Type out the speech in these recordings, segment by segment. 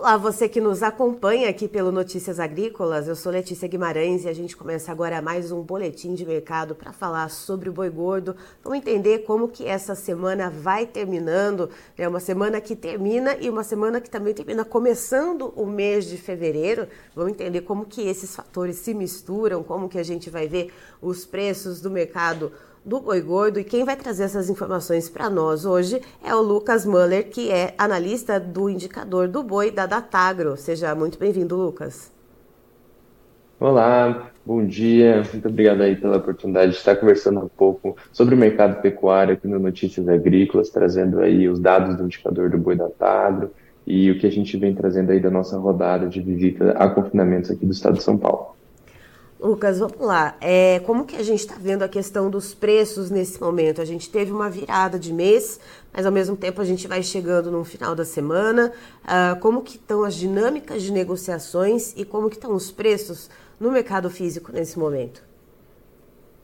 Olá, você que nos acompanha aqui pelo Notícias Agrícolas. Eu sou Letícia Guimarães e a gente começa agora mais um boletim de mercado para falar sobre o boi gordo. Vamos entender como que essa semana vai terminando. É uma semana que termina e uma semana que também termina começando o mês de fevereiro. Vamos entender como que esses fatores se misturam, como que a gente vai ver os preços do mercado do Boi Gordo e quem vai trazer essas informações para nós hoje é o Lucas Muller, que é analista do indicador do boi da Datagro. Seja muito bem-vindo, Lucas. Olá, bom dia. Muito obrigado aí pela oportunidade de estar conversando um pouco sobre o mercado pecuário aqui no Notícias Agrícolas, trazendo aí os dados do indicador do boi da Datagro e o que a gente vem trazendo aí da nossa rodada de visita a confinamentos aqui do estado de São Paulo. Lucas, vamos lá. É, como que a gente está vendo a questão dos preços nesse momento? A gente teve uma virada de mês, mas ao mesmo tempo a gente vai chegando no final da semana. Uh, como que estão as dinâmicas de negociações e como que estão os preços no mercado físico nesse momento?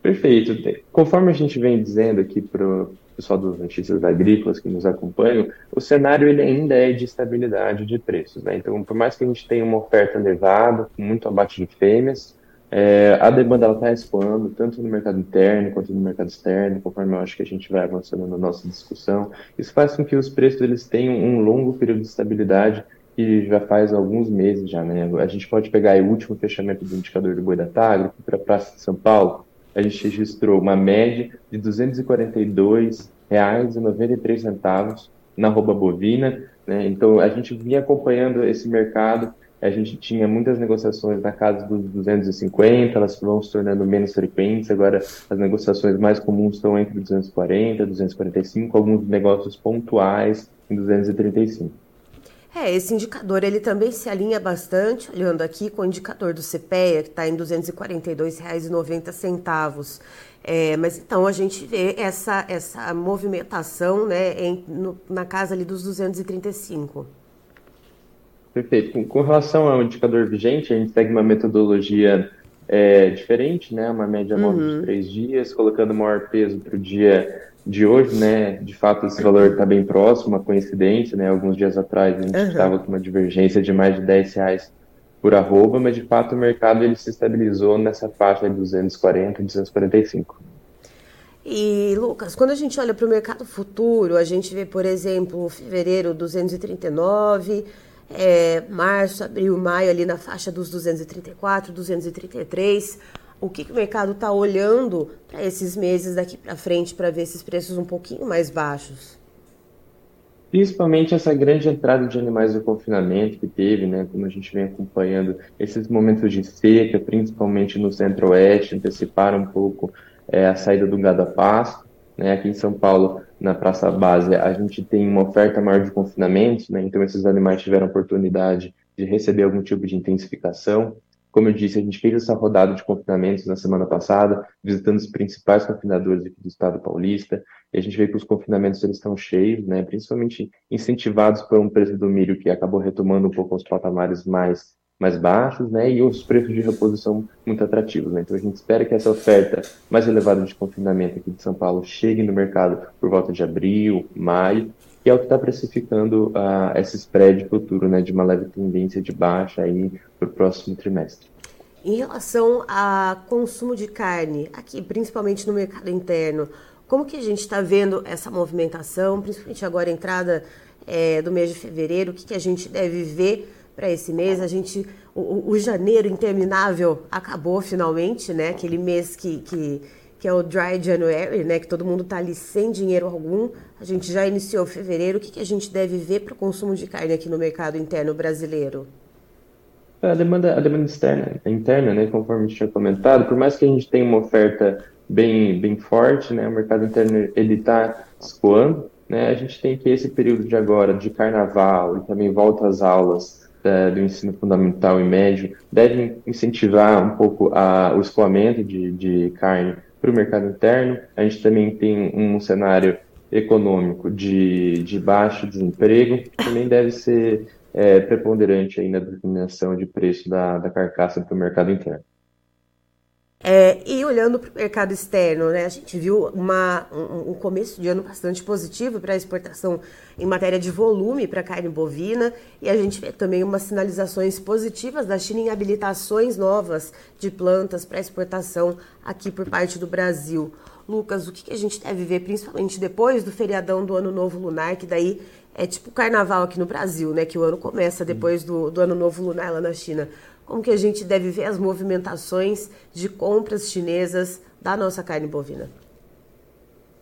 Perfeito. Conforme a gente vem dizendo aqui para o pessoal das notícias agrícolas que nos acompanham, o cenário ele ainda é de estabilidade de preços. Né? Então, por mais que a gente tenha uma oferta elevada, muito abaixo de fêmeas, é, a demanda está escoando tanto no mercado interno quanto no mercado externo, conforme eu acho que a gente vai avançando na nossa discussão. Isso faz com que os preços eles tenham um longo período de estabilidade que já faz alguns meses já, né? A gente pode pegar o último fechamento do indicador do boi da Tagro para a Praça de São Paulo, a gente registrou uma média de R$ 242,93 na rouba bovina, né? Então a gente vinha acompanhando esse mercado a gente tinha muitas negociações na casa dos 250, elas vão se tornando menos frequentes, agora as negociações mais comuns estão entre 240, 245, alguns negócios pontuais em 235. É, esse indicador ele também se alinha bastante, olhando aqui com o indicador do CPEA, que está em R$ 242,90. É, mas então a gente vê essa, essa movimentação né, em, no, na casa ali dos 235. Perfeito. Com, com, relação ao indicador vigente, a gente segue uma metodologia é, diferente, né? Uma média móvel uhum. de três dias, colocando maior peso para o dia de hoje, né? De fato, esse valor está bem próximo, uma coincidência, né? Alguns dias atrás a gente estava uhum. com uma divergência de mais de 10 reais por arroba, mas de fato o mercado ele se estabilizou nessa faixa de 240, 245. E, Lucas, quando a gente olha para o mercado futuro, a gente vê, por exemplo, fevereiro 239, é, março, abril, maio, ali na faixa dos 234, 233. O que, que o mercado está olhando para esses meses daqui para frente para ver esses preços um pouquinho mais baixos? Principalmente essa grande entrada de animais do confinamento que teve, né, como a gente vem acompanhando, esses momentos de seca, principalmente no centro-oeste, anteciparam um pouco é, a saída do gado a pasto. Né? Aqui em São Paulo, na Praça Base, a gente tem uma oferta maior de confinamentos, né? então esses animais tiveram oportunidade de receber algum tipo de intensificação. Como eu disse, a gente fez essa rodada de confinamentos na semana passada, visitando os principais confinadores aqui do estado paulista, e a gente vê que os confinamentos eles estão cheios, né, principalmente incentivados por um preço do milho que acabou retomando um pouco os patamares mais mais baixos, né, e os preços de reposição muito atrativos, né? Então a gente espera que essa oferta mais elevada de confinamento aqui de São Paulo chegue no mercado por volta de abril, maio, que é o que está precificando uh, esse spread futuro, né, de uma leve tendência de baixa aí para o próximo trimestre. Em relação a consumo de carne, aqui principalmente no mercado interno, como que a gente está vendo essa movimentação, principalmente agora a entrada é, do mês de fevereiro, o que, que a gente deve ver para esse mês. A gente, o, o, janeiro interminável acabou finalmente, né? Aquele mês que, que, que é o Dry January, né? Que todo mundo está ali sem dinheiro algum. A gente já iniciou fevereiro. O que, que a gente deve ver para o consumo de carne aqui no mercado interno brasileiro? A demanda, a demanda externa, interna, né? Conforme a gente tinha comentado, por mais que a gente tenha uma oferta bem, bem forte, né? O mercado interno ele está escoando, né? A gente tem que esse período de agora de carnaval e também volta às aulas da, do ensino fundamental e médio devem incentivar um pouco a, o escoamento de, de carne para o mercado interno. A gente também tem um cenário econômico de, de baixo desemprego, que também deve ser é, preponderante aí na determinação de preço da, da carcaça para o mercado interno. É, e olhando para o mercado externo, né, a gente viu uma, um, um começo de ano bastante positivo para a exportação em matéria de volume para carne bovina e a gente vê também umas sinalizações positivas da China em habilitações novas de plantas para exportação aqui por parte do Brasil. Lucas, o que, que a gente deve ver, principalmente depois do feriadão do Ano Novo Lunar, que daí é tipo carnaval aqui no Brasil, né? Que o ano começa depois do, do Ano Novo Lunar lá na China. Como que a gente deve ver as movimentações de compras chinesas da nossa carne bovina?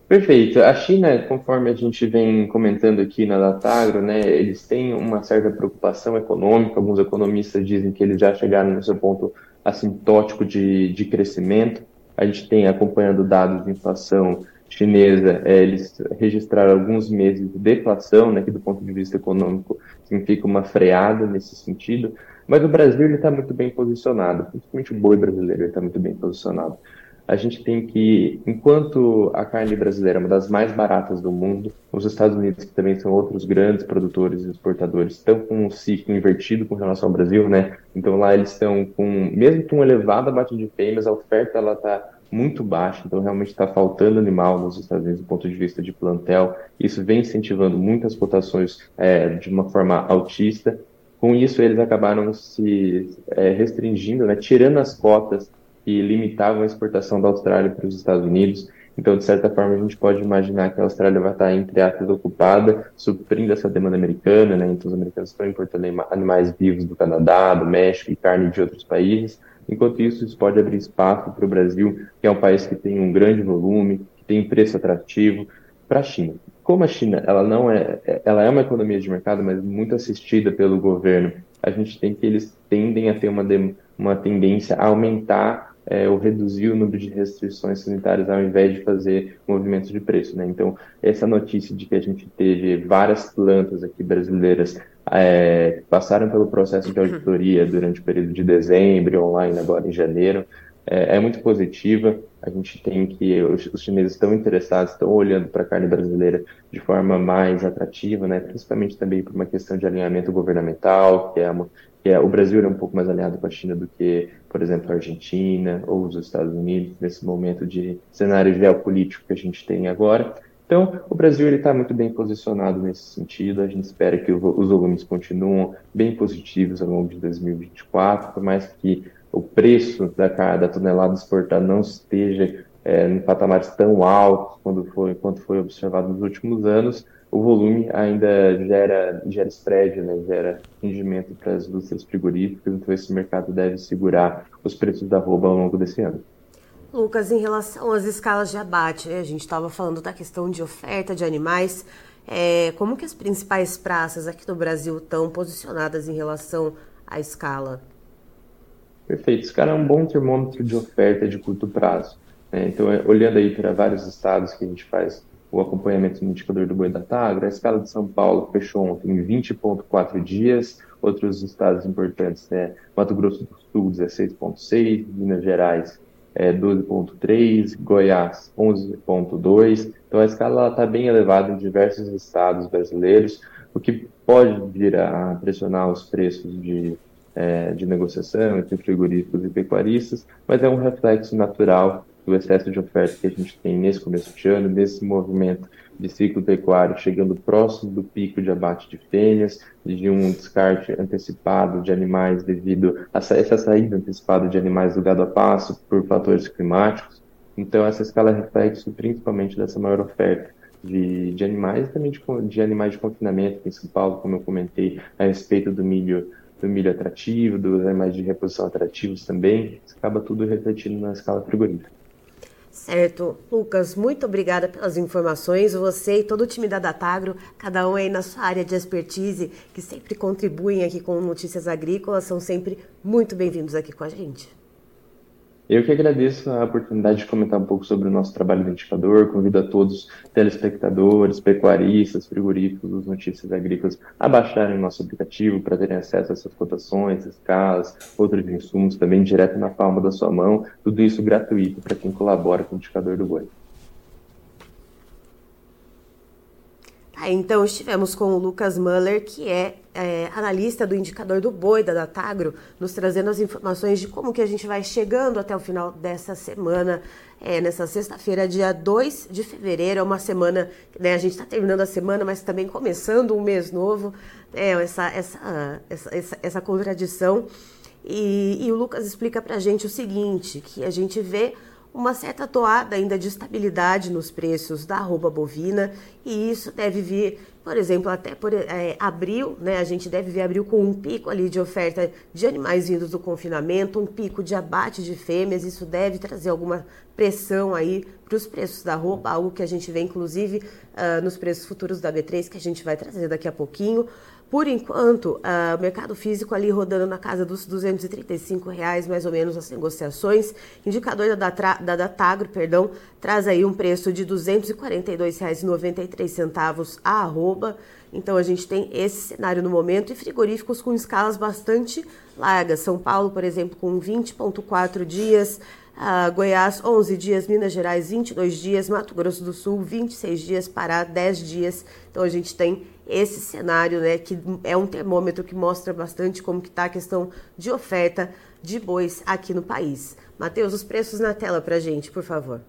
Perfeito. A China, conforme a gente vem comentando aqui na Datagro, né, eles têm uma certa preocupação econômica. Alguns economistas dizem que eles já chegaram no seu ponto assintótico de, de crescimento. A gente tem acompanhando dados de inflação chinesa, é, eles registraram alguns meses de deflação, né, que do ponto de vista econômico significa uma freada nesse sentido, mas o Brasil está muito bem posicionado, principalmente o boi brasileiro está muito bem posicionado. A gente tem que, enquanto a carne brasileira é uma das mais baratas do mundo, os Estados Unidos, que também são outros grandes produtores e exportadores, estão com um ciclo invertido com relação ao Brasil, né? Então lá eles estão com, mesmo com um elevado abate de fêmeas, a oferta ela está muito baixa, então realmente está faltando animal nos Estados Unidos do ponto de vista de plantel. Isso vem incentivando muitas cotações é, de uma forma altista. Com isso, eles acabaram se é, restringindo, né, tirando as cotas que limitavam a exportação da Austrália para os Estados Unidos. Então, de certa forma, a gente pode imaginar que a Austrália vai estar, entre aspas, ocupada, suprindo essa demanda americana, né? Então, os americanos estão importando animais vivos do Canadá, do México e carne de outros países. Enquanto isso, isso pode abrir espaço para o Brasil, que é um país que tem um grande volume, que tem preço atrativo, para a China. Como a China ela não é, ela é uma economia de mercado, mas muito assistida pelo governo, a gente tem que eles tendem a ter uma, uma tendência a aumentar é, ou reduzir o número de restrições sanitárias ao invés de fazer movimentos de preço. Né? Então, essa notícia de que a gente teve várias plantas aqui brasileiras é, passaram pelo processo de auditoria durante o período de dezembro, online agora em janeiro, é, é muito positiva. A gente tem que os, os chineses estão interessados, estão olhando para a carne brasileira de forma mais atrativa, né? Principalmente também por uma questão de alinhamento governamental, que é, uma, que é o Brasil é um pouco mais alinhado com a China do que, por exemplo, a Argentina ou os Estados Unidos nesse momento de cenário geopolítico que a gente tem agora. Então, o Brasil está muito bem posicionado nesse sentido. A gente espera que os volumes continuem bem positivos ao longo de 2024, por mais que o preço da, da tonelada exportada não esteja é, em patamares tão altos quando foi, quanto foi observado nos últimos anos, o volume ainda gera, gera spread, né, gera rendimento para as indústrias frigoríficas, então esse mercado deve segurar os preços da roupa ao longo desse ano. Lucas, em relação às escalas de abate, a gente estava falando da questão de oferta de animais. É, como que as principais praças aqui no Brasil estão posicionadas em relação à escala? Perfeito. Esse cara é um bom termômetro de oferta de curto prazo. Né? Então, é, olhando aí para vários estados que a gente faz o acompanhamento no indicador do boi da Tagra, a escala de São Paulo fechou ontem em 20,4 dias, outros estados importantes, né? Mato Grosso do Sul, 16,6, Minas Gerais, é, 12,3, Goiás 11,2. Então a escala está bem elevada em diversos estados brasileiros, o que pode vir a pressionar os preços de, é, de negociação entre frigoríficos e pecuaristas, mas é um reflexo natural do excesso de oferta que a gente tem nesse começo de ano, nesse movimento de ciclo pecuário chegando próximo do pico de abate de fêmeas, de um descarte antecipado de animais devido a essa saída antecipada de animais do gado a passo por fatores climáticos. Então, essa escala é reflexo principalmente dessa maior oferta de, de animais também de, de animais de confinamento em São Paulo, como eu comentei a respeito do milho do milho atrativo, dos animais de reposição atrativos também, isso acaba tudo refletindo na escala frigorífica. Certo. Lucas, muito obrigada pelas informações. Você e todo o time da Datagro, cada um aí na sua área de expertise, que sempre contribuem aqui com notícias agrícolas, são sempre muito bem-vindos aqui com a gente. Eu que agradeço a oportunidade de comentar um pouco sobre o nosso trabalho no indicador. Convido a todos, telespectadores, pecuaristas, frigoríficos, os notícias agrícolas, a baixarem o nosso aplicativo para terem acesso a essas cotações, escalas, outros insumos também direto na palma da sua mão. Tudo isso gratuito para quem colabora com o indicador do boi. Então estivemos com o Lucas Muller, que é, é, analista do indicador do boi da Datagro, nos trazendo as informações de como que a gente vai chegando até o final dessa semana. É, nessa sexta-feira, dia 2 de fevereiro, é uma semana, né, a gente está terminando a semana, mas também começando um mês novo, é, essa, essa, essa, essa, essa contradição. E, e o Lucas explica para a gente o seguinte, que a gente vê uma certa toada ainda de estabilidade nos preços da arroba bovina e isso deve vir, por exemplo, até por é, abril, né? A gente deve ver abril com um pico ali de oferta de animais vindos do confinamento, um pico de abate de fêmeas, isso deve trazer alguma pressão aí para os preços da roupa, algo que a gente vê inclusive uh, nos preços futuros da B3, que a gente vai trazer daqui a pouquinho. Por enquanto, uh, o mercado físico ali rodando na casa dos 235 reais, mais ou menos, as negociações. Indicador da, da Datagro, perdão, traz aí um preço de R$ 242,93 a arroba. Então, a gente tem esse cenário no momento e frigoríficos com escalas bastante largas. São Paulo, por exemplo, com 20,4 dias. Uh, Goiás, 11 dias, Minas Gerais, 22 dias, Mato Grosso do Sul, 26 dias, Pará, 10 dias. Então a gente tem esse cenário, né, que é um termômetro que mostra bastante como que está a questão de oferta de bois aqui no país. Matheus, os preços na tela para gente, por favor.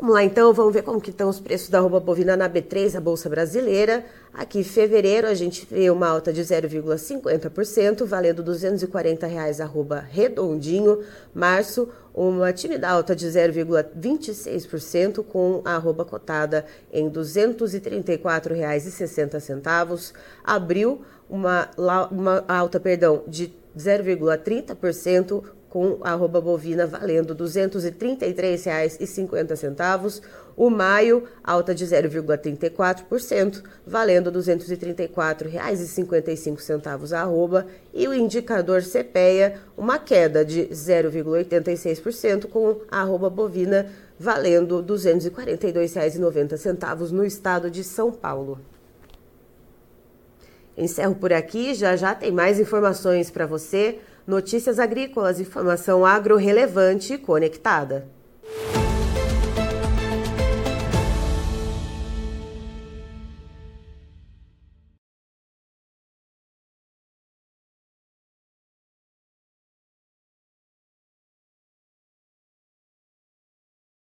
Vamos lá então, vamos ver como que estão os preços da arroba bovina na B3, a Bolsa Brasileira. Aqui em fevereiro a gente vê uma alta de 0,50%, valendo 240 reais arroba redondinho. Março, uma tímida alta de 0,26%, com a arroba cotada em R$ 234,60. Abril, uma, uma alta perdão, de 0,30%, com a arroba bovina valendo R$ 233,50. O maio, alta de 0,34%, valendo R$ 234,55 a arroba. E o indicador CPEA, uma queda de 0,86%, com a arroba bovina valendo R$ 242,90 no estado de São Paulo. Encerro por aqui, já já tem mais informações para você. Notícias agrícolas, informação agro relevante e conectada.